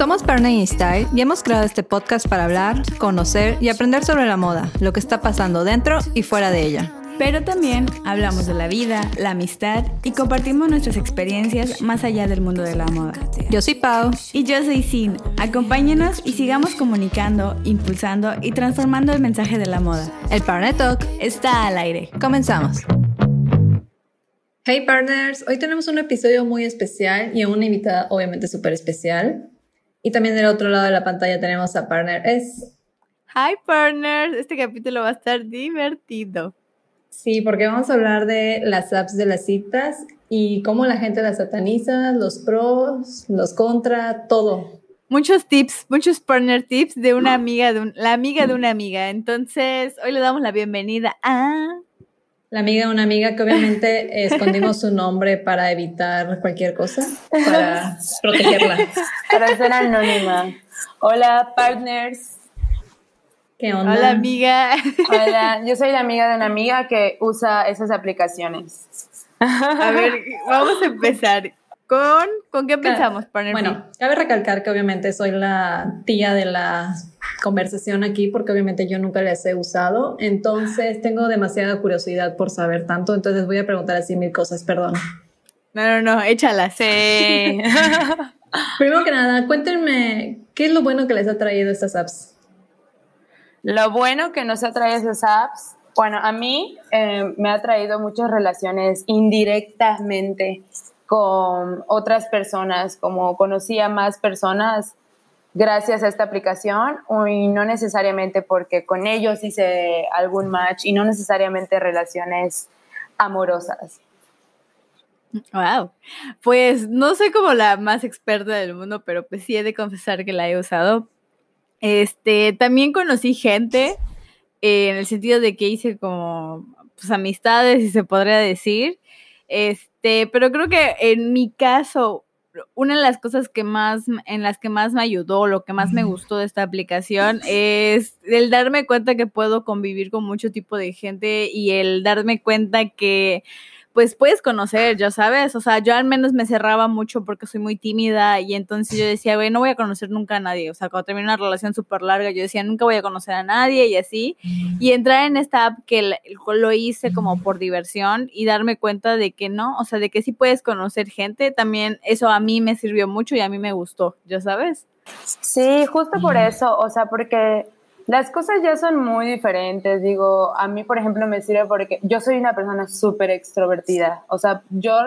Somos Partner in Style y hemos creado este podcast para hablar, conocer y aprender sobre la moda, lo que está pasando dentro y fuera de ella. Pero también hablamos de la vida, la amistad y compartimos nuestras experiencias más allá del mundo de la moda. Yo soy Pau. Y yo soy Sin. Acompáñenos y sigamos comunicando, impulsando y transformando el mensaje de la moda. El Partner Talk está al aire. Comenzamos. Hey partners, hoy tenemos un episodio muy especial y una invitada obviamente súper especial. Y también del otro lado de la pantalla tenemos a Partner S. Hi partners, este capítulo va a estar divertido. Sí, porque vamos a hablar de las apps de las citas y cómo la gente las sataniza, los pros, los contra, todo. Muchos tips, muchos partner tips de una amiga, de la amiga de una amiga. Entonces, hoy le damos la bienvenida a... La amiga de una amiga que obviamente escondimos su nombre para evitar cualquier cosa, para protegerla. Para ser anónima. Hola, partners. ¿Qué onda? Hola, amiga. Hola, yo soy la amiga de una amiga que usa esas aplicaciones. A ver, vamos a empezar. ¿Con, ¿con qué empezamos, partner? Bueno, cabe recalcar que obviamente soy la tía de la conversación aquí porque obviamente yo nunca las he usado, entonces tengo demasiada curiosidad por saber tanto, entonces voy a preguntar así mil cosas, perdón. No, no, no, échalas. Sí. Primero que nada, cuéntenme, ¿qué es lo bueno que les ha traído estas apps? Lo bueno que nos ha traído esas apps, bueno, a mí eh, me ha traído muchas relaciones indirectamente con otras personas, como conocí a más personas gracias a esta aplicación y no necesariamente porque con ellos hice algún match y no necesariamente relaciones amorosas. Wow. Pues no soy como la más experta del mundo, pero pues sí he de confesar que la he usado. Este, también conocí gente eh, en el sentido de que hice como pues, amistades, si se podría decir. Este, pero creo que en mi caso, una de las cosas que más, en las que más me ayudó, lo que más me gustó de esta aplicación es el darme cuenta que puedo convivir con mucho tipo de gente y el darme cuenta que pues puedes conocer, ya sabes, o sea, yo al menos me cerraba mucho porque soy muy tímida y entonces yo decía, güey, no voy a conocer nunca a nadie, o sea, cuando terminé una relación súper larga, yo decía, nunca voy a conocer a nadie y así, y entrar en esta app que lo hice como por diversión y darme cuenta de que no, o sea, de que sí puedes conocer gente, también eso a mí me sirvió mucho y a mí me gustó, ya sabes. Sí, justo por eso, o sea, porque las cosas ya son muy diferentes. Digo, a mí, por ejemplo, me sirve porque yo soy una persona súper extrovertida. O sea, yo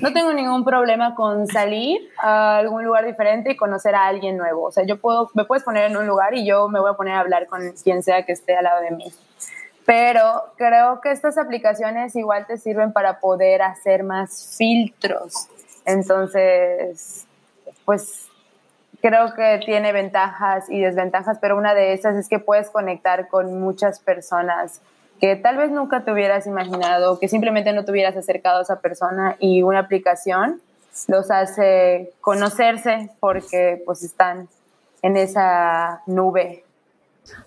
no tengo ningún problema con salir a algún lugar diferente y conocer a alguien nuevo. O sea, yo puedo, me puedes poner en un lugar y yo me voy a poner a hablar con quien sea que esté al lado de mí. Pero creo que estas aplicaciones igual te sirven para poder hacer más filtros. Entonces, pues creo que tiene ventajas y desventajas, pero una de esas es que puedes conectar con muchas personas que tal vez nunca te hubieras imaginado, que simplemente no te hubieras acercado a esa persona y una aplicación los hace conocerse porque pues están en esa nube.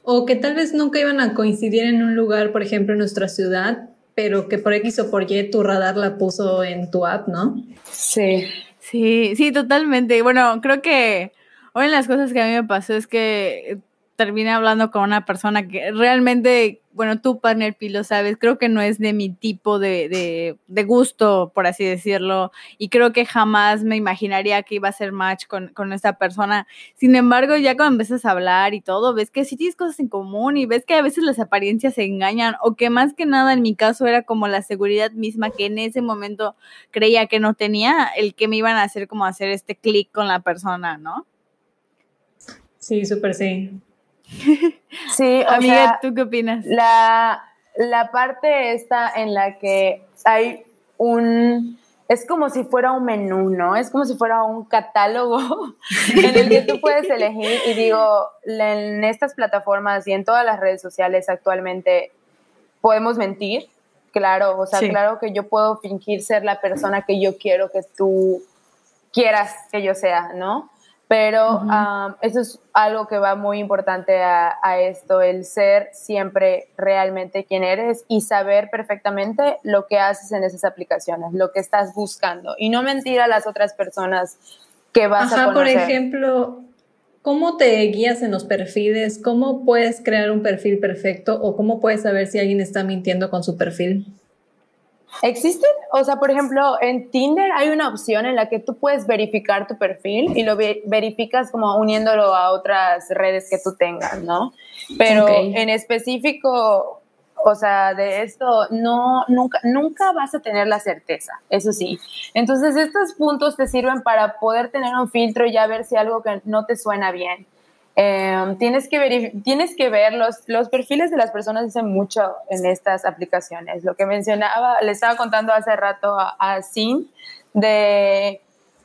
O que tal vez nunca iban a coincidir en un lugar, por ejemplo, en nuestra ciudad, pero que por X o por Y tu radar la puso en tu app, ¿no? Sí. Sí, sí, totalmente. Bueno, creo que una de las cosas que a mí me pasó es que terminé hablando con una persona que realmente, bueno, tú, partner Pilo, sabes, creo que no es de mi tipo de, de, gusto, por así decirlo, y creo que jamás me imaginaría que iba a ser match con, con esta persona. Sin embargo, ya cuando empiezas a hablar y todo, ves que sí tienes cosas en común y ves que a veces las apariencias se engañan, o que más que nada en mi caso era como la seguridad misma que en ese momento creía que no tenía, el que me iban a hacer como hacer este clic con la persona, ¿no? Sí, súper sí. sí, amiga, ¿tú qué opinas? La, la parte esta en la que hay un es como si fuera un menú, ¿no? Es como si fuera un catálogo en el que tú puedes elegir y digo, en estas plataformas y en todas las redes sociales actualmente podemos mentir, claro, o sea, claro que yo puedo fingir ser la persona que yo quiero que tú quieras que yo sea, ¿no? Pero eso es algo que va muy importante a, esto, el ser siempre realmente quien eres y saber perfectamente lo que haces en esas aplicaciones, lo que estás buscando y no mentir a las otras personas que vas a conocer. por ejemplo, ¿cómo te guías en los perfiles? ¿Cómo puedes crear un perfil perfecto o cómo puedes saber si alguien está mintiendo con su perfil? ¿Existen? O sea, por ejemplo, en Tinder hay una opción en la que tú puedes verificar tu perfil y lo verificas como uniéndolo a otras redes que tú tengas, ¿no? Pero en específico, o sea, de esto no, nunca, nunca vas a tener la certeza, eso sí. Entonces, estos puntos te sirven para poder tener un filtro y ya ver si algo que no te suena bien. Em, tienes, que tienes que ver los, los perfiles de las personas, dicen mucho en estas aplicaciones. Lo que mencionaba, le estaba contando hace rato a, a Sin de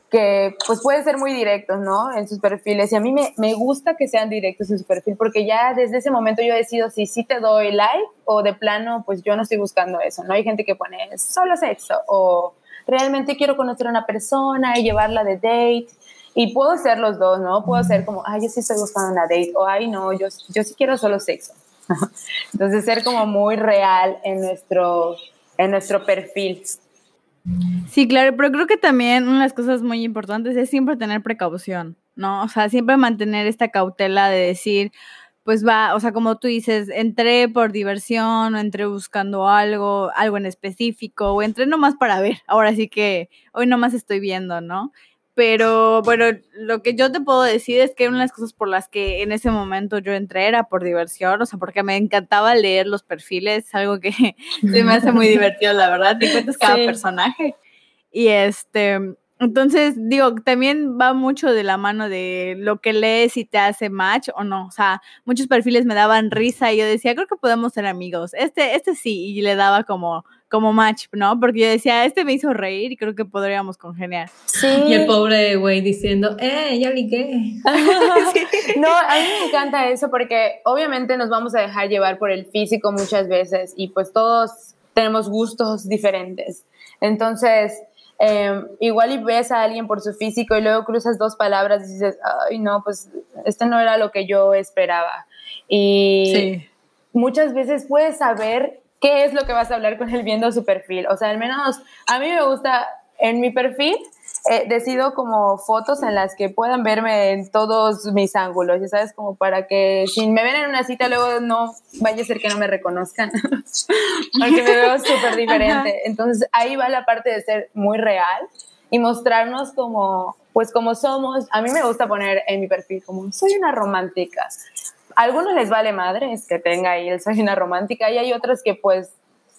que pues pueden ser muy directos, ¿no? En sus perfiles. Y a mí me, me, gusta que sean directos en su perfil porque ya desde ese momento yo decido si sí te doy like o de plano, pues yo no estoy buscando eso, ¿no? Hay gente que pone solo sexo o realmente quiero conocer a una persona y llevarla de date. Y puedo ser los dos, ¿no? Puedo ser como, ay, yo sí estoy buscando una date o, ay, no, yo, yo sí quiero solo sexo. Entonces, ser como muy real en nuestro, en nuestro perfil. Sí, claro, pero creo que también una de las cosas muy importantes es siempre tener precaución, ¿no? O sea, siempre mantener esta cautela de decir, pues va, o sea, como tú dices, entré por diversión o entré buscando algo, algo en específico o entré nomás para ver, ahora sí que hoy nomás estoy viendo, ¿no? Pero bueno, lo que yo te puedo decir es que una de las cosas por las que en ese momento yo entré era por diversión, o sea, porque me encantaba leer los perfiles, algo que se me hace muy divertido, la verdad, te cuentas cada personaje. Y este, entonces, digo, también va mucho de la mano de lo que lees y te hace match o no. O sea, muchos perfiles me daban risa y yo decía, creo que podemos ser amigos. Este, este sí, y le daba como como match, ¿no? Porque yo decía, este me hizo reír y creo que podríamos congeniar. Sí. Y el pobre güey diciendo, eh, ya ligué. No, a mí me encanta eso porque obviamente nos vamos a dejar llevar por el físico muchas veces y pues todos tenemos gustos diferentes. Entonces, em, igual y ves a alguien por su físico y luego cruzas dos palabras y dices, ay, no, pues este no era lo que yo esperaba. Y muchas veces puedes saber qué es lo que vas a hablar con él viendo su perfil. O sea, al menos a mí me gusta en mi perfil. Eh, decido como fotos en las que puedan verme en todos mis ángulos, ya sabes, como para que si me ven en una cita luego no vaya a ser que no me reconozcan, porque me veo súper diferente. Entonces ahí va la parte de ser muy real y mostrarnos como, pues como somos. A mí me gusta poner en mi perfil como soy una romántica algunos les vale madre es que tenga ahí el soy una romántica y hay otros que pues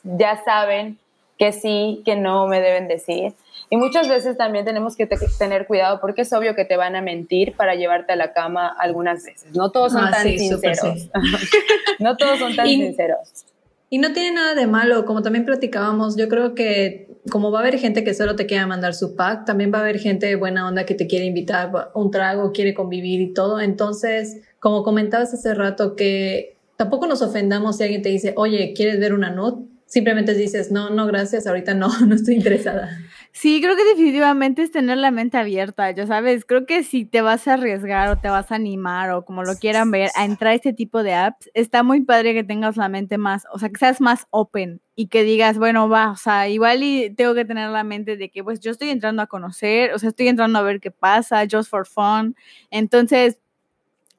ya saben que sí, que no me deben decir. Y muchas veces también tenemos que tener cuidado porque es obvio que te van a mentir para llevarte a la cama algunas veces. No todos son ah, tan sinceros. no todos son tan sinceros. Y no tiene nada de malo, como también platicábamos, yo creo que como va a haber gente que solo te quiera mandar su pack, también va a haber gente buena onda que te quiere invitar un trago, quiere convivir y todo. Entonces, como comentabas hace rato, que tampoco nos ofendamos si alguien te dice, oye, ¿quieres ver una note? Simplemente dices, no, no, gracias, ahorita no, no estoy interesada. Sí, creo que definitivamente es tener la mente abierta, ya sabes, creo que si te vas a arriesgar o te vas a animar o como lo quieran ver a entrar a este tipo de apps, está muy padre que tengas la mente más, o sea, que seas más open y que digas, bueno, va, o sea, igual y tengo que tener la mente de que pues yo estoy entrando a conocer, o sea, estoy entrando a ver qué pasa, just for fun, entonces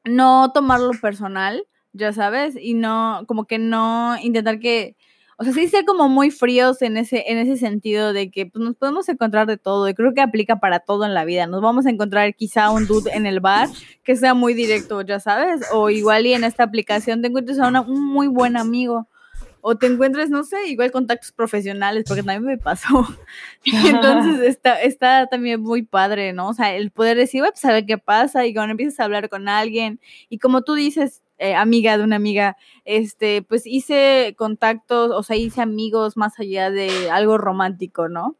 no tomarlo personal, ya sabes, y no, como que no intentar que, o sea, sí ser como muy fríos en ese, en ese sentido de que pues, nos podemos encontrar de todo, y creo que aplica para todo en la vida. Nos vamos a encontrar quizá un dude en el bar que sea muy directo, ya sabes, o igual y en esta aplicación te encuentres a un muy buen amigo o te encuentres, no sé, igual contactos profesionales, porque también me pasó. Entonces está, está también muy padre, ¿no? O sea, el poder decir, pues a ver qué pasa y cuando empiezas a hablar con alguien y como tú dices, eh, amiga de una amiga, este, pues hice contactos, o sea, hice amigos más allá de algo romántico, ¿no?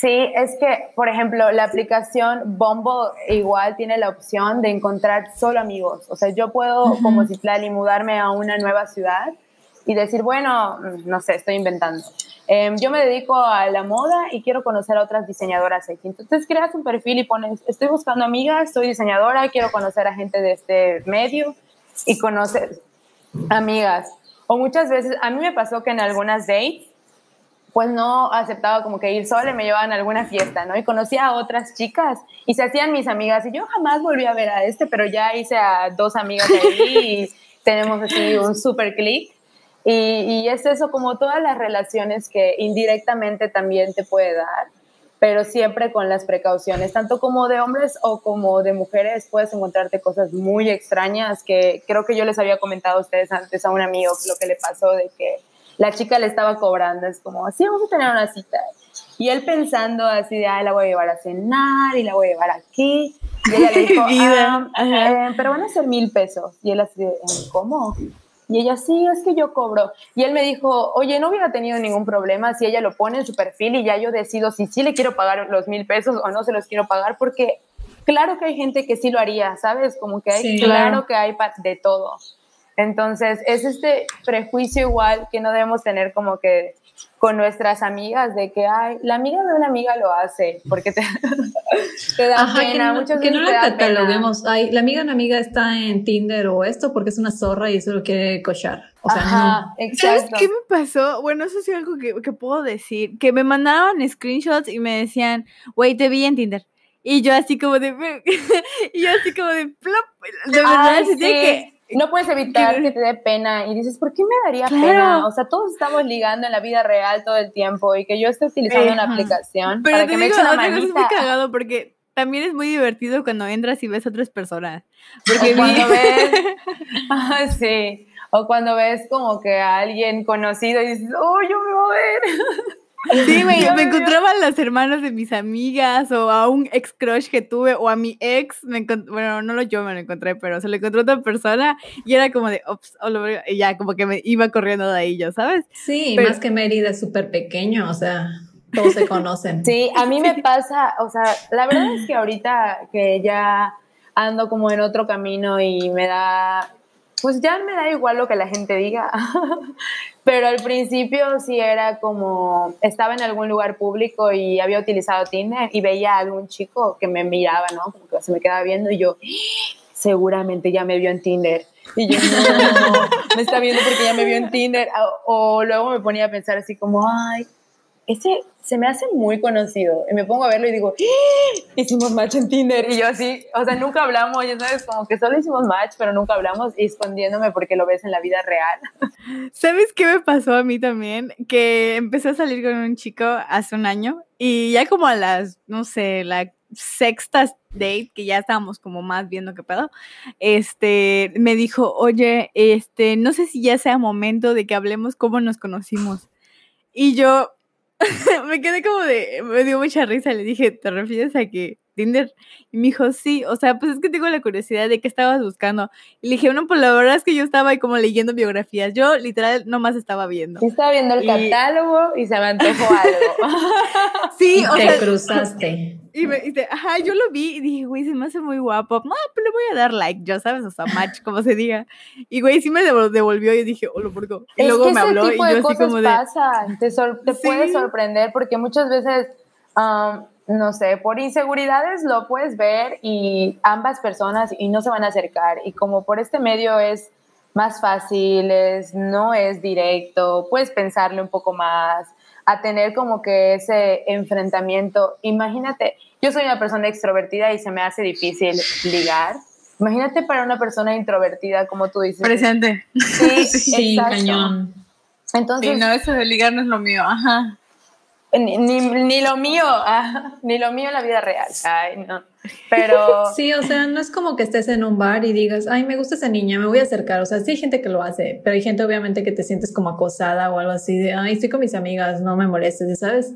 Sí, es que, por ejemplo, la aplicación Bumble igual tiene la opción de encontrar solo amigos. O sea, yo puedo, como si como mudarme a una nueva ciudad y decir, bueno, mm, no sé, estoy inventando. Em, yo me dedico a la moda y quiero conocer a otras diseñadoras aquí. Entonces creas un perfil y pones, estoy buscando amigas, soy diseñadora, quiero conocer a gente de este medio y conocer amigas. O muchas veces, a mí me pasó que en algunas dates pues no aceptaba como que ir sola y me llevaban a alguna fiesta, ¿no? Y conocía a otras chicas y se hacían mis amigas y yo jamás volví a ver a este, pero ya hice a dos amigas ahí y tenemos así un super click. Y, y es eso, como todas las relaciones que indirectamente también te puede dar, pero siempre con las precauciones, tanto como de hombres o como de mujeres, puedes encontrarte cosas muy extrañas que creo que yo les había comentado a ustedes antes a un amigo lo que le pasó de que la chica le estaba cobrando, es como, sí, vamos a tener una cita. Y él pensando así de, ay, la voy a llevar a cenar y la voy a llevar aquí. Y ella le dijo, ah, eh, pero van a ser mil pesos. Y él así de, ¿cómo? Y ella, sí, es que yo cobro. Y él me dijo, oye, no hubiera tenido ningún problema si ella lo pone en su perfil y ya yo decido si sí le quiero pagar los mil pesos o no se los quiero pagar, porque claro que hay gente que sí lo haría, ¿sabes? Como que hay, claro que hay de todo. Entonces, es este prejuicio igual que no debemos tener como que con nuestras amigas de que ay, la amiga de una amiga lo hace porque te, da pena. Que no, que no la cataloguemos. Ay, la amiga de una amiga está en Tinder o esto porque es una zorra y solo quiere cochar. O sea, no. ¿Sabes qué me pasó? Bueno, eso sí es algo que, que puedo decir. Que me mandaron screenshots y me decían, güey, te vi en Tinder. Y yo así como de... y yo así como de... Plop. De verdad, sí. que no puedes evitar que te dé pena y dices, ¿por qué me daría pena? O sea, todos estamos ligando en la vida real todo el tiempo y que yo esté utilizando una aplicación Pero para que me eche una. Es muy cagado porque también es muy divertido cuando entras y ves a otras personas. Porque o cuando ves, ah, sí, o cuando ves como que a alguien conocido y dices, oh, yo me voy a ver. Sí, me, me encontraba a las hermanas de mis amigas o a un ex crush que tuve o a mi ex, me bueno, no lo yo me lo encontré, pero se lo encontró otra persona y era como de, ops, oh, y ya como que me iba corriendo de ahí yo, ¿sabes? Sí, más que Mérida es súper pequeño, o sea, todos se conocen. Sí, a mí me pasa, o sea, la verdad es que ahorita que ya ando como en otro camino y me da pues ya me da igual lo que la gente diga. Pero al principio sí era como, estaba en algún lugar público y había utilizado Tinder y veía a algún chico que me miraba, ¿no? Como que se me quedaba viendo y yo, seguramente ya me vio en Tinder. Y yo, me está viendo porque ya me vio en Tinder. O, o luego me ponía a pensar así como, ay, ese se me hace muy conocido. Y me pongo a verlo y digo, ¡Ah! hicimos match en Tinder. Y yo así, o sea, nunca hablamos, ya sabes, como que solo hicimos match, pero nunca hablamos escondiéndome porque lo ves en la vida real. ¿Sabes qué me pasó a mí también? Que empecé a salir con un chico hace un año y ya como a las, no sé, la sexta date, que ya estábamos como más viendo qué pedo, este, me dijo, oye, este, no sé si ya sea momento de que hablemos cómo nos conocimos. Y yo, me quedé como de, me dio mucha risa, le dije, ¿te refieres a que Tinder? Y me dijo, sí, o sea, pues es que tengo la curiosidad de qué estabas buscando. Y le dije, bueno, pues la verdad es que yo estaba ahí como leyendo biografías, yo literal nomás estaba viendo. estaba viendo el catálogo y se me antojó algo. sí, o te cruzaste. Y me dice, ajá, yo lo vi y dije, güey, se me hace muy guapo. No, pues le voy a dar like, ya sabes, o sea, match, como se diga. Y güey, sí me devolvió y dije, oh, lo porco. Y luego me habló y yo así como de. Pasan. Te, te puede sorprender porque muchas veces, no sé, por inseguridades lo puedes ver y ambas personas y no se van a acercar. Y como por este medio es más fácil, es, no es directo, puedes pensarle un poco más a tener como que ese enfrentamiento. Imagínate, yo soy una persona extrovertida y se me hace difícil ligar. Imagínate para una persona introvertida, como tú dices. Presente. Sí, sí cañón. Entonces, sí, no, eso de ligar no es lo mío, ajá. Ni, ni, lo mío, ah, ni lo mío en la vida real. Ay, no. Pero. Sí, o sea, no es como que estés en un bar y digas, ay, me gusta esa niña, me voy a acercar. O sea, sí hay gente que lo hace, pero hay gente obviamente que te sientes como acosada o algo así de, ay, estoy con mis amigas, no me molestes, ¿sabes?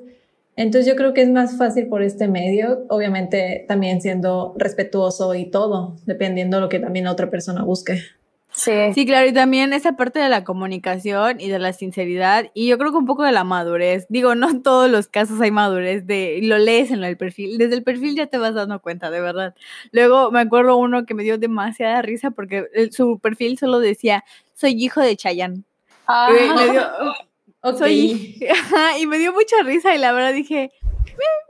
Entonces yo creo que es más fácil por este medio, obviamente también siendo respetuoso y todo, dependiendo de lo que también la otra persona busque. Sí. Sí, claro, y también esa parte de la comunicación y de la sinceridad, y yo creo que un poco de la madurez. Digo, no en todos los casos hay madurez de, lo lees en el perfil, desde el perfil ya te vas dando cuenta, de verdad. Luego me acuerdo uno que me dio demasiada risa porque su perfil solo decía, soy hijo de Chayanne. Ah. Y me dio, y me dio mucha risa y la verdad dije,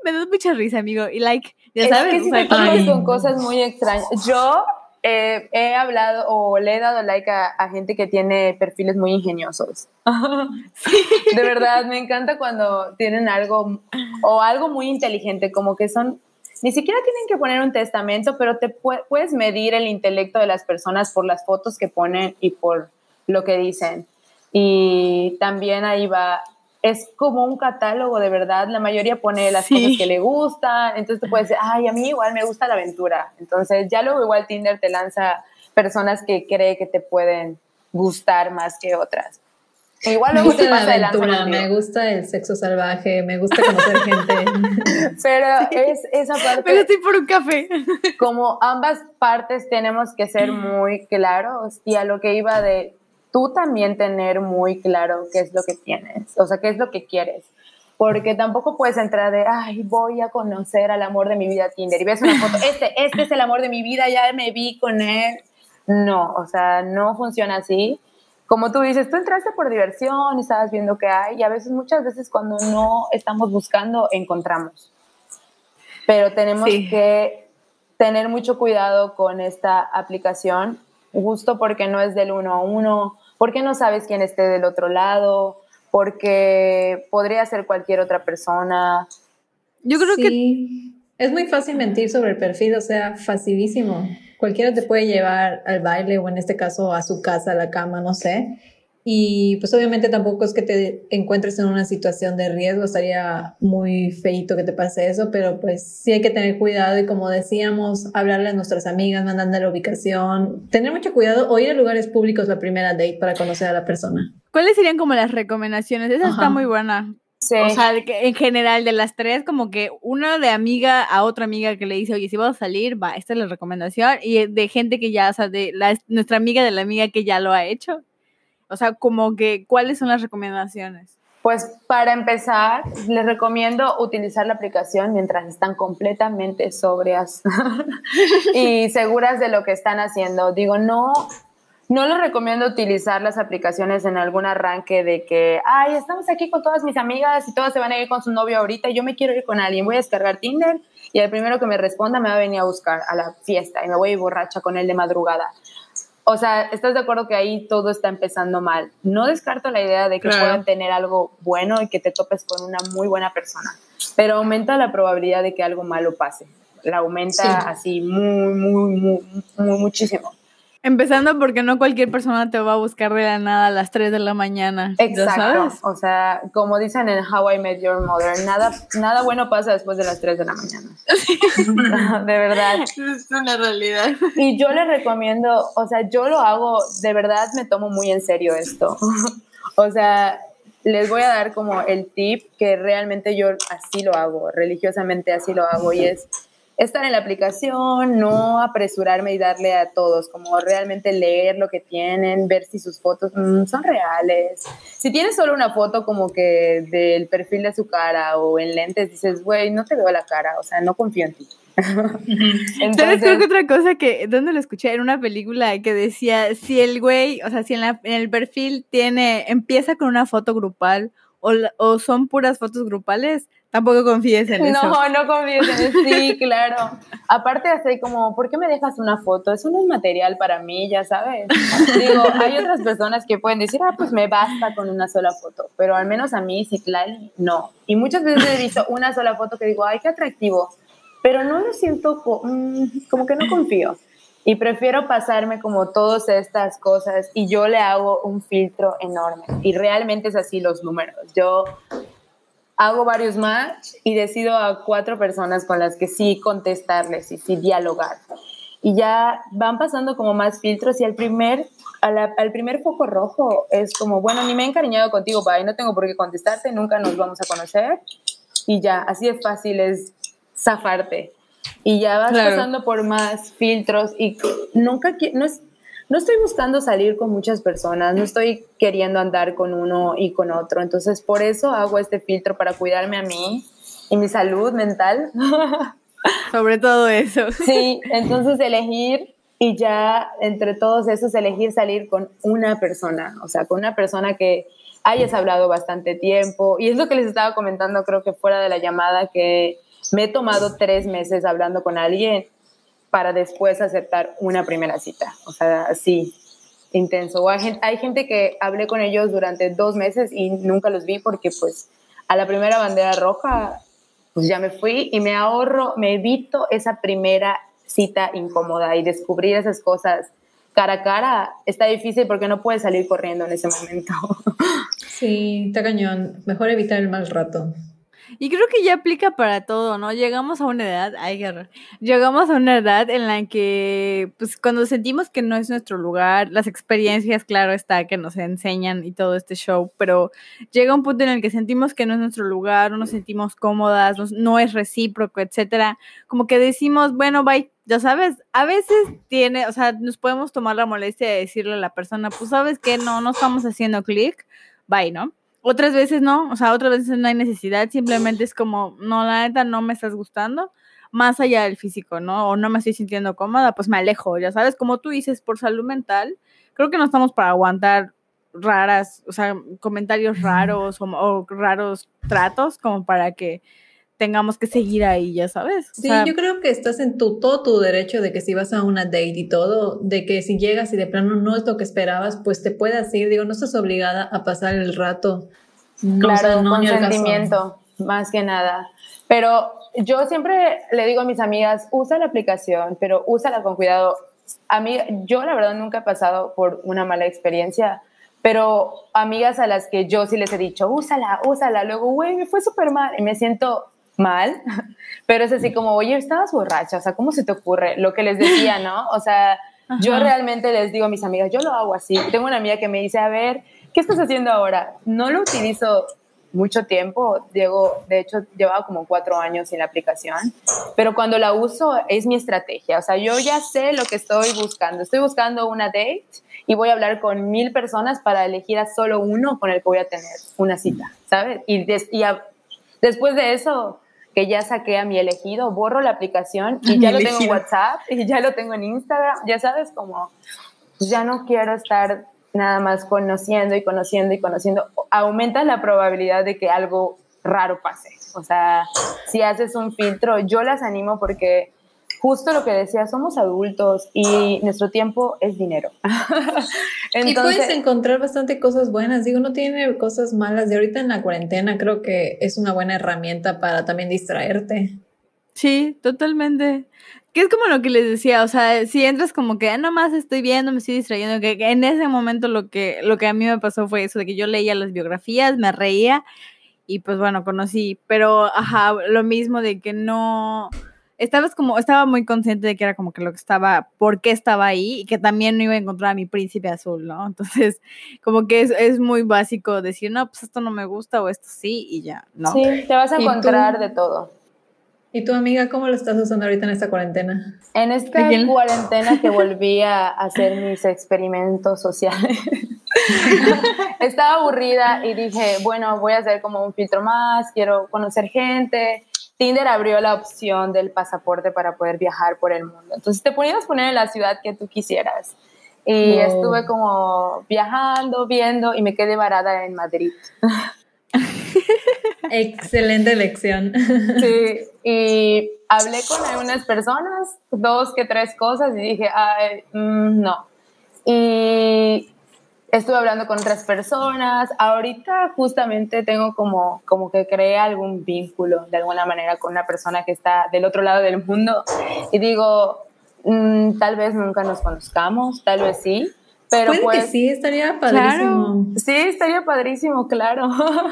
me, da mucha risa, amigo, y like, ya sabes. Es que si te con cosas muy extrañas. Yo eh, he hablado o le he dado like a, gente que tiene perfiles muy ingeniosos. De verdad, me encanta cuando tienen algo o algo muy inteligente, como que son, ni siquiera tienen que poner un testamento, pero te puedes medir el intelecto de las personas por las fotos que ponen y por lo que dicen. Y también ahí va es como un catálogo de verdad. La mayoría pone las cosas que le gustan. Entonces tú puedes decir, ay, a mí igual me gusta la aventura. Entonces ya luego igual Tinder te lanza personas que cree que te pueden gustar más que otras. Igual luego me gusta la aventura, me gusta el sexo salvaje, me gusta conocer gente. Pero es esa parte. Pero estoy por un café. Como ambas partes tenemos que ser muy claros y a lo que iba de tú también tener muy claro qué es lo que tienes, o sea, qué es lo que quieres. Porque tampoco puedes entrar de, ay, voy a conocer al amor de mi vida Tinder y ves una foto, este, este es el amor de mi vida, ya me vi con él. No, o sea, no funciona así. Como tú dices, tú entraste por diversión y estabas viendo qué hay y a veces, muchas veces cuando no estamos buscando, encontramos. Pero tenemos que tener mucho cuidado con esta aplicación, justo porque no es del uno a uno, porque no sabes quién esté del otro lado, porque podría ser cualquier otra persona. Yo creo que es muy fácil mentir sobre el perfil, o sea, facilísimo. Cualquiera te puede llevar al baile o en este caso a su casa, a la cama, no sé. Y pues obviamente tampoco es que te encuentres en una situación de riesgo, estaría muy feito que te pase eso, pero pues sí hay que tener cuidado y como decíamos, hablarle a nuestras amigas, mandando la ubicación, tener mucho cuidado o ir a lugares públicos la primera date para conocer a la persona. ¿Cuáles serían como las recomendaciones? Esa está muy buena. Sí. O sea, en general de las tres, como que una de amiga a otra amiga que le dice, oye, si vamos a salir, va, esta es la recomendación. Y de gente que ya, o sea, de la, nuestra amiga de la amiga que ya lo ha hecho. O sea, como que, ¿cuáles son las recomendaciones? Pues para empezar, les recomiendo utilizar la aplicación mientras están completamente sobrias y seguras de lo que están haciendo. Digo, no, no les recomiendo utilizar las aplicaciones en algún arranque de que, ay, estamos aquí con todas mis amigas y todas se van a ir con su novio ahorita y yo me quiero ir con alguien, voy a descargar Tinder y el primero que me responda me va a venir a buscar a la fiesta y me voy borracha con él de madrugada. O sea, ¿estás de acuerdo que ahí todo está empezando mal? No descarto la idea de que puedan tener algo bueno y que te topes con una muy buena persona, pero aumenta la probabilidad de que algo malo pase. La aumenta así muy, muy, muy, muy, muchísimo. Empezando porque no cualquier persona te va a buscar de la nada a las 3 de la mañana. Exacto. O sea, como dicen en How I Met Your Mother, nada, nada bueno pasa después de las 3 de la mañana. de verdad. Es una realidad. Y yo les recomiendo, o sea, yo lo hago, de verdad me tomo muy en serio esto. o sea, les voy a dar como el tip que realmente yo así lo hago, religiosamente así lo hago y es estar en la aplicación, no apresurarme y darle a todos, como realmente leer lo que tienen, ver si sus fotos mm, son reales. Si tienes solo una foto como que del perfil de su cara o en lentes, dices, güey, no te veo la cara, o sea, no confío en ti. Entonces, creo que otra cosa que, ¿dónde lo escuché? En una película que decía, si el güey, o sea, si en, la, en el perfil tiene, empieza con una foto grupal o, o son puras fotos grupales, Tampoco confíes en eso. No, no confíes en eso. Sí, claro. Aparte, así como, ¿por qué me dejas una foto? Eso no es material para mí, ya sabes. Digo, hay otras personas que pueden decir, ah, pues me basta con una sola foto. Pero al menos a mí, Citlali, no. Y muchas veces he visto una sola foto que digo, ay, qué atractivo. Pero no lo siento mm, como que no confío. Y prefiero pasarme como todas estas cosas y yo le hago un filtro enorme. Y realmente es así los números. Yo hago varios match y decido a cuatro personas con las que sí contestarles y sí dialogar. Y ya van pasando como más filtros y al primer, al primer foco rojo es como, bueno, ni me he encariñado contigo, y no tengo por qué contestarte, nunca nos vamos a conocer. Y ya, así de fácil es zafarte. Y ya vas pasando por más filtros y nunca, no es, no estoy buscando salir con muchas personas, no estoy queriendo andar con uno y con otro. Entonces, por eso hago este filtro para cuidarme a mí y mi salud mental. Sobre todo eso. Sí, entonces elegir y ya entre todos esos elegir salir con una persona, o sea, con una persona que hayas hablado bastante tiempo. Y es lo que les estaba comentando, creo que fuera de la llamada, que me he tomado tres meses hablando con alguien para después aceptar una primera cita. O sea, así, intenso. hay, gente, hay gente que hablé con ellos durante dos meses y nunca los vi porque pues a la primera bandera roja pues ya me fui y me ahorro, me evito esa primera cita incómoda y descubrir esas cosas cara a cara está difícil porque no puedes salir corriendo en ese momento. Sí, está cañón. Mejor evitar el mal rato. Y creo que ya aplica para todo, ¿no? Llegamos a una edad, ay, guerra, llegamos a una edad en la que, pues, cuando sentimos que no es nuestro lugar, las experiencias, claro está, que nos enseñan y todo este show, pero llega un punto en el que sentimos que no es nuestro lugar, no nos sentimos cómodas, no, es recíproco, etcétera, como que decimos, bueno, bye, ya sabes, a veces tiene, o sea, nos podemos tomar la molestia de decirle a la persona, pues sabes que no, no estamos haciendo clic, bye, ¿no? Otras veces no, o sea, otras veces no hay necesidad, simplemente es como, no, la neta no me estás gustando, más allá del físico, ¿no? O no me estoy sintiendo cómoda, pues me alejo, ya sabes, como tú dices, por salud mental, creo que no estamos para aguantar raras, o sea, comentarios raros o, raros tratos como para que tengamos que seguir ahí, ya sabes. sí, yo creo que estás en tu, todo tu derecho de que si vas a una date y todo, de que si llegas y de plano no es lo que esperabas, pues te puedas ir, digo, no estás obligada a pasar el rato. claro, no, consentimiento, más que nada. Pero yo siempre le digo a mis amigas, usa la aplicación, pero úsala con cuidado. A mí, yo la verdad nunca he pasado por una mala experiencia, pero amigas a las que yo sí les he dicho, úsala, úsala, luego, güey, me fue súper mal y me siento mal, pero es así como, oye, estabas borracha, o sea, ¿cómo se te ocurre? Lo que les decía, ¿no? O sea, yo realmente les digo a mis amigas, yo lo hago así. Tengo una amiga que me dice, a ver, ¿qué estás haciendo ahora? No lo utilizo mucho tiempo, Diego, de hecho, llevaba como cuatro años sin la aplicación, pero cuando la uso es mi estrategia, o sea, yo ya sé lo que estoy buscando, estoy buscando una date y voy a hablar con mil personas para elegir a solo uno con el que voy a tener una cita, ¿sabes? Y, y después de eso, que ya saqué a mi elegido, borro la aplicación y ya lo tengo en WhatsApp y ya lo tengo en Instagram, ya sabes, como ya no quiero estar nada más conociendo y conociendo y conociendo, aumenta la probabilidad de que algo raro pase. O sea, si haces un filtro, yo las animo porque justo lo que decía, somos adultos y nuestro tiempo es dinero. y puedes encontrar bastante cosas buenas, digo, no tiene cosas malas. De ahorita en la cuarentena creo que es una buena herramienta para también distraerte. Sí, totalmente. Que es como lo que les decía, o sea, si entras como que ah, nomás estoy viendo, me estoy distrayendo, que, que, en ese momento lo que, lo que a mí me pasó fue eso, de que yo leía las biografías, me reía y pues bueno, conocí, pero ajá, lo mismo de que no, estabas como, estaba muy consciente de que era como que lo que estaba, por qué estaba ahí y que también no iba a encontrar a mi príncipe azul, ¿no? Entonces, como que es, es muy básico decir, no, pues esto no me gusta o esto sí y ya, ¿no? Sí, te vas a encontrar de todo. ¿Y tu amiga cómo lo estás usando ahorita en esta cuarentena? En esta cuarentena que volví a hacer mis experimentos sociales, estaba aburrida y dije, bueno, voy a hacer como un filtro más, quiero conocer gente, Tinder abrió la opción del pasaporte para poder viajar por el mundo. Entonces te podías poner en la ciudad que tú quisieras. Y estuve como viajando, viendo y me quedé varada en Madrid. Excelente elección. Sí, y hablé con algunas personas, dos que tres cosas, y dije, Ay, mm, no. Y estuve hablando con otras personas. Ahorita justamente tengo como, como que creé algún vínculo de alguna manera con una persona que está del otro lado del mundo. Y digo, mm, tal vez nunca nos conozcamos, tal vez sí. Pero pues, sí, estaría padrísimo. sí, estaría padrísimo, claro.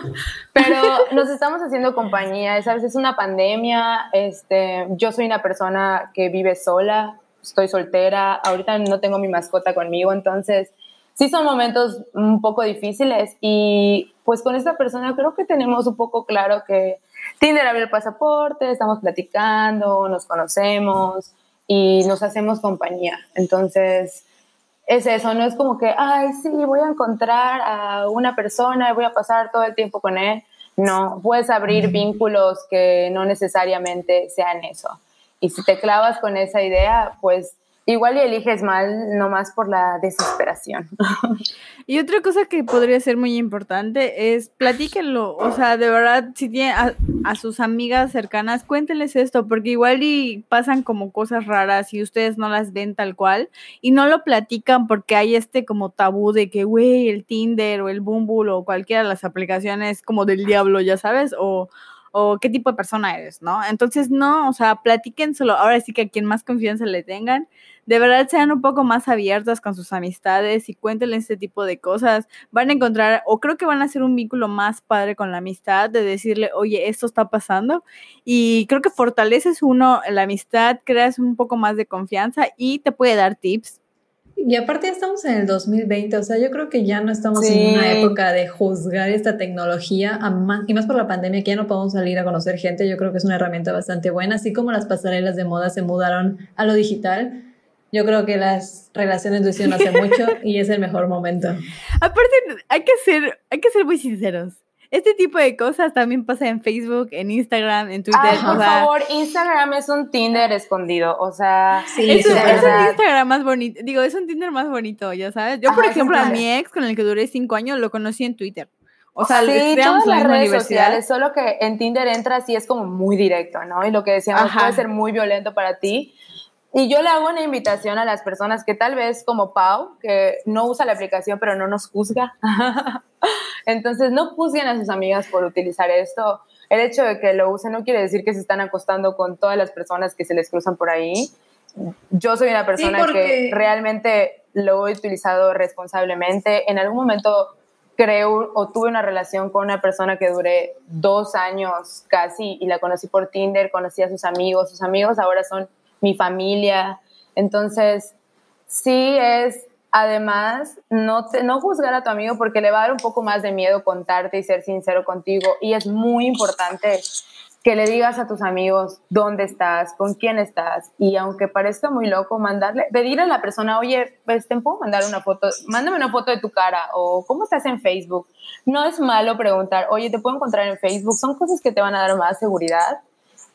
pero nos estamos haciendo compañía, ¿sabes? Es una pandemia. Este, yo soy una persona que vive sola, estoy soltera. Ahorita no tengo mi mascota conmigo, entonces sí son momentos un poco difíciles y pues con esta persona creo que tenemos un poco claro que Tinder abre el pasaporte, estamos platicando, nos conocemos y nos hacemos compañía. Entonces, es eso, no es como que, ay, sí, voy a encontrar a una persona y voy a pasar todo el tiempo con él. No, puedes abrir vínculos que no necesariamente sean eso. Y si te clavas con esa idea, pues igual y eliges mal nomás por la desesperación. Y otra cosa que podría ser muy importante es platíquenlo, o sea, de verdad, si tienen a, sus amigas cercanas, cuéntenles esto, porque igual y pasan como cosas raras y ustedes no las ven tal cual y no lo platican porque hay este como tabú de que, güey, el Tinder o el Bumble o cualquiera de las aplicaciones como del diablo, ya sabes, o o qué tipo de persona eres, ¿no? Entonces, no, o sea, platíquenselo, ahora sí que a quien más confianza le tengan, de verdad sean un poco más abiertas con sus amistades y cuéntenle este tipo de cosas, van a encontrar, o creo que van a hacer un vínculo más padre con la amistad, de decirle, oye, esto está pasando, y creo que fortaleces uno la amistad, creas un poco más de confianza y te puede dar tips y aparte ya estamos en el 2020, o sea, yo creo que ya no estamos en una época de juzgar esta tecnología, y más por la pandemia, que ya no podemos salir a conocer gente, yo creo que es una herramienta bastante buena, así como las pasarelas de moda se mudaron a lo digital. Yo creo que las relaciones lo hicieron hace mucho y es el mejor momento. Aparte, hay que ser, hay que ser muy sinceros este tipo de cosas también pasa en Facebook, en Instagram, en Twitter. Ay, por favor, Instagram es un Tinder escondido, o sea, sí, es, un, Instagram más bonito, digo, es un Tinder más bonito, ya sabes. Yo, por ejemplo, a mi ex, con el que duré cinco años, lo conocí en Twitter. O sea, sí, todas las redes sociales, solo que en Tinder entras y es como muy directo, ¿no? Y lo que decíamos puede ser muy violento para ti. Y yo le hago una invitación a las personas que tal vez como Pau, que no usa la aplicación pero no nos juzga. Entonces no juzguen a sus amigas por utilizar esto. El hecho de que lo usen no quiere decir que se están acostando con todas las personas que se les cruzan por ahí. Yo soy una persona que realmente lo he utilizado responsablemente. En algún momento creo o tuve una relación con una persona que duré dos años casi y la conocí por Tinder, conocí a sus amigos. Sus amigos ahora son mi familia. Entonces, sí es, además, no, te, no juzgar a tu amigo porque le va a dar un poco más de miedo contarte y ser sincero contigo. Y es muy importante que le digas a tus amigos dónde estás, con quién estás. Y aunque parezca muy loco, mandarle, pedir a la persona, oye, pues te puedo mandar una foto, mándame una foto de tu cara o cómo estás en Facebook. No es malo preguntar, oye, te puedo encontrar en Facebook. Son cosas que te van a dar más seguridad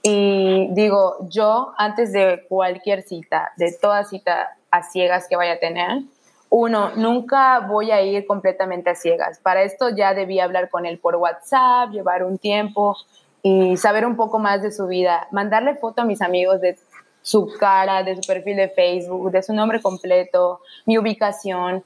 y digo, yo antes de cualquier cita, de toda cita a ciegas que vaya a tener, uno, nunca voy a ir completamente a ciegas. Para esto ya debí hablar con él por WhatsApp, llevar un tiempo y saber un poco más de su vida, mandarle foto a mis amigos de su cara, de su perfil de Facebook, de su nombre completo, mi ubicación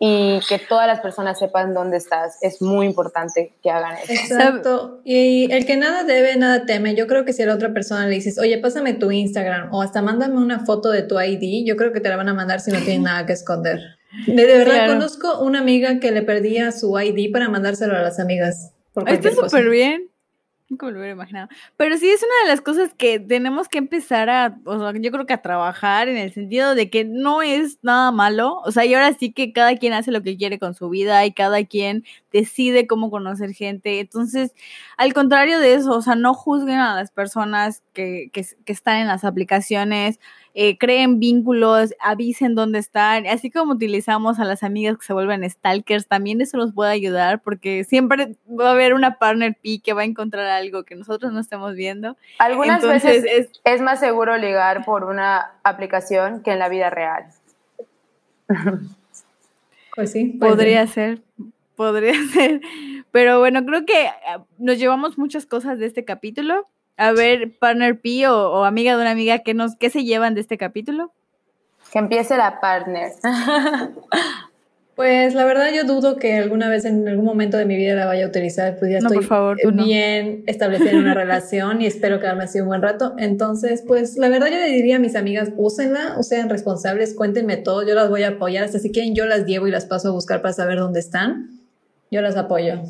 y que todas las personas sepan dónde estás. Es muy importante que hagan eso. Exacto. Y el que nada debe, nada teme. Yo creo que si a la otra persona le dices, oye, pásame tu Instagram o hasta mándame una foto de tu ID, yo creo que te la van a mandar si no tienen nada que esconder. De, verdad, conozco una amiga que le perdía su ID para mandárselo a las amigas. Está súper bien. Me lo hubiera imaginado. Pero sí es una de las cosas que tenemos que empezar a, o sea, yo creo que a trabajar en el sentido de que no es nada malo. O sea, y ahora sí que cada quien hace lo que quiere con su vida y cada quien decide cómo conocer gente. Entonces, al contrario de eso, o sea, no juzguen a las personas que, que están en las aplicaciones eh, creen vínculos, avisen dónde están, así como utilizamos a las amigas que se vuelven stalkers, también eso nos puede ayudar porque siempre va a haber una partner P que va a encontrar algo que nosotros no estemos viendo. Algunas veces es, es más seguro ligar por una aplicación que en la vida real. Pues sí. Podría ser, podría ser. Pero bueno, creo que ah, nos llevamos muchas cosas de este capítulo. A ver, partner P o, amiga de una amiga, ¿qué, nos, ¿qué se llevan de este capítulo? Que empiece la partner. Pues la verdad yo dudo que alguna vez en algún momento de mi vida la vaya a utilizar, pues ya estoy bien establecida en una relación y espero quedarme así un buen rato. Entonces, pues la verdad yo le diría a mis amigas, úsenla, o sean responsables, cuéntenme todo, yo las voy a apoyar, hasta si quieren yo las llevo y las paso a buscar para saber dónde están. Yo las apoyo.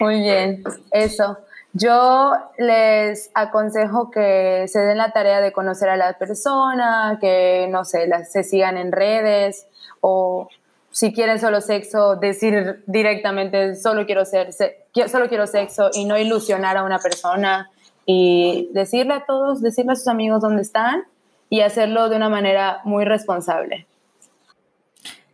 Muy bien, eso. Yo les aconsejo que se den la tarea de conocer a la persona, que no sé, se sigan en redes o si quieren solo sexo, decir directamente solo quiero ser, solo quiero sexo y no ilusionar a una persona y decirle a todos, decirle a sus amigos dónde están y hacerlo de una manera muy responsable.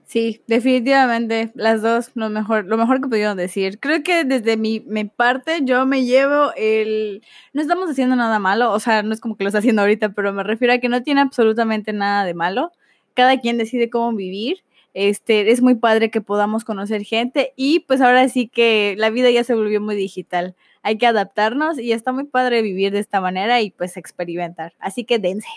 Sí, definitivamente, las dos, lo mejor, lo mejor que pudieron decir. Creo que desde mi, mi, parte yo me llevo el... No estamos haciendo nada malo, o sea, no es como que lo está haciendo ahorita, pero me refiero a que no tiene absolutamente nada de malo cada quien decide cómo vivir. Este, es muy padre que podamos conocer gente y pues ahora sí que la vida ya se volvió muy digital. Hay que adaptarnos y está muy padre vivir de esta manera y pues experimentar. Así que dense.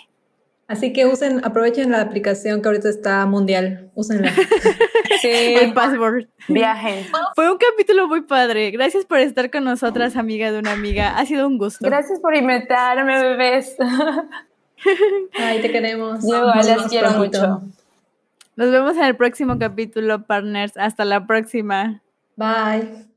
Así que usen, aprovechen la aplicación que ahorita está mundial. Úsenla. sí. El password. Viajen. Fue un capítulo muy padre. Gracias por estar con nosotras, amiga de una amiga. Ha sido un gusto. Gracias por invitarme, bebés. Ay, te queremos. Yo les quiero mucho. Nos vemos en el próximo capítulo, partners. Hasta la próxima. Bye.